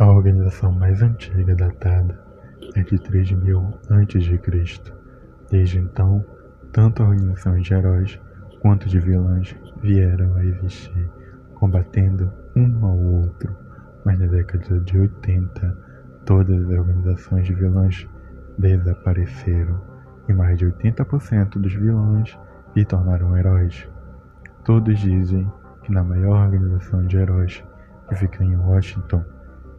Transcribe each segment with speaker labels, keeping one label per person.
Speaker 1: A organização mais antiga datada é de 3000 a.C. Desde então, tanto organizações de heróis quanto de vilões vieram a existir, combatendo um ao outro. Mas na década de 80, todas as organizações de vilões desapareceram e mais de 80% dos vilões se tornaram heróis. Todos dizem que na maior organização de heróis que fica em Washington,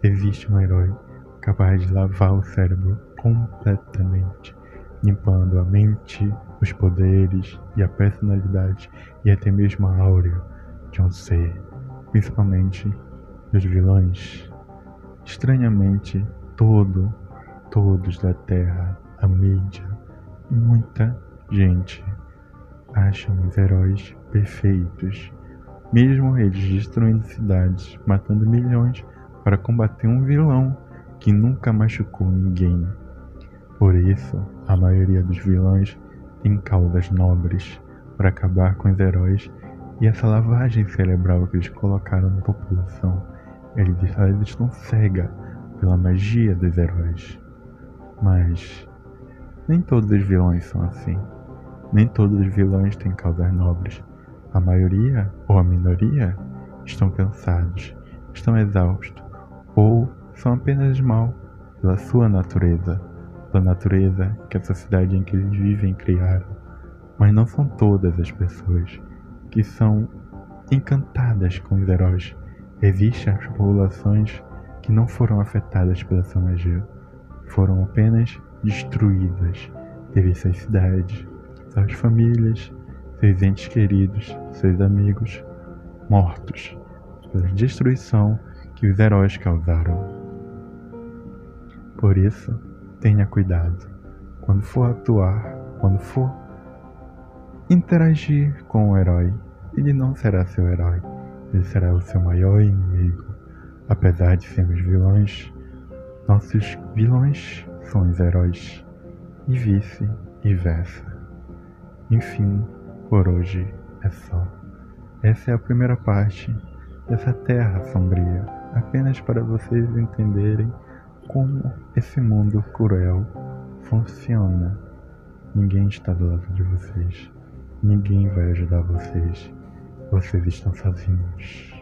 Speaker 1: existe um herói capaz de lavar o cérebro completamente, limpando a mente, os poderes e a personalidade e até mesmo a áurea de um ser, principalmente dos vilões. Estranhamente, todo, todos da Terra, a mídia, muita gente acham os heróis perfeitos, mesmo eles destruindo cidades, matando milhões para combater um vilão que nunca machucou ninguém. Por isso, a maioria dos vilões tem causas nobres para acabar com os heróis e essa lavagem cerebral que eles colocaram na população. Eles, eles estão cega pela magia dos heróis. Mas nem todos os vilões são assim. Nem todos os vilões têm causas nobres. A maioria, ou a minoria, estão cansados, estão exaustos, ou são apenas mal pela sua natureza, pela natureza que a sociedade em que eles vivem criaram. Mas não são todas as pessoas que são encantadas com os heróis. Existem as populações que não foram afetadas pela sua magia, foram apenas destruídas. Teve suas cidades, suas famílias, seus entes queridos, seus amigos mortos pela destruição que os heróis causaram. Por isso, tenha cuidado quando for atuar, quando for interagir com o herói. Ele não será seu herói, ele será o seu maior inimigo. Apesar de sermos vilões, nossos vilões são os heróis, e vice-versa. Enfim, por hoje é só. Essa é a primeira parte dessa terra sombria, apenas para vocês entenderem como esse mundo cruel funciona. Ninguém está do lado de vocês. Ninguém vai ajudar vocês. Vocês estão sozinhos.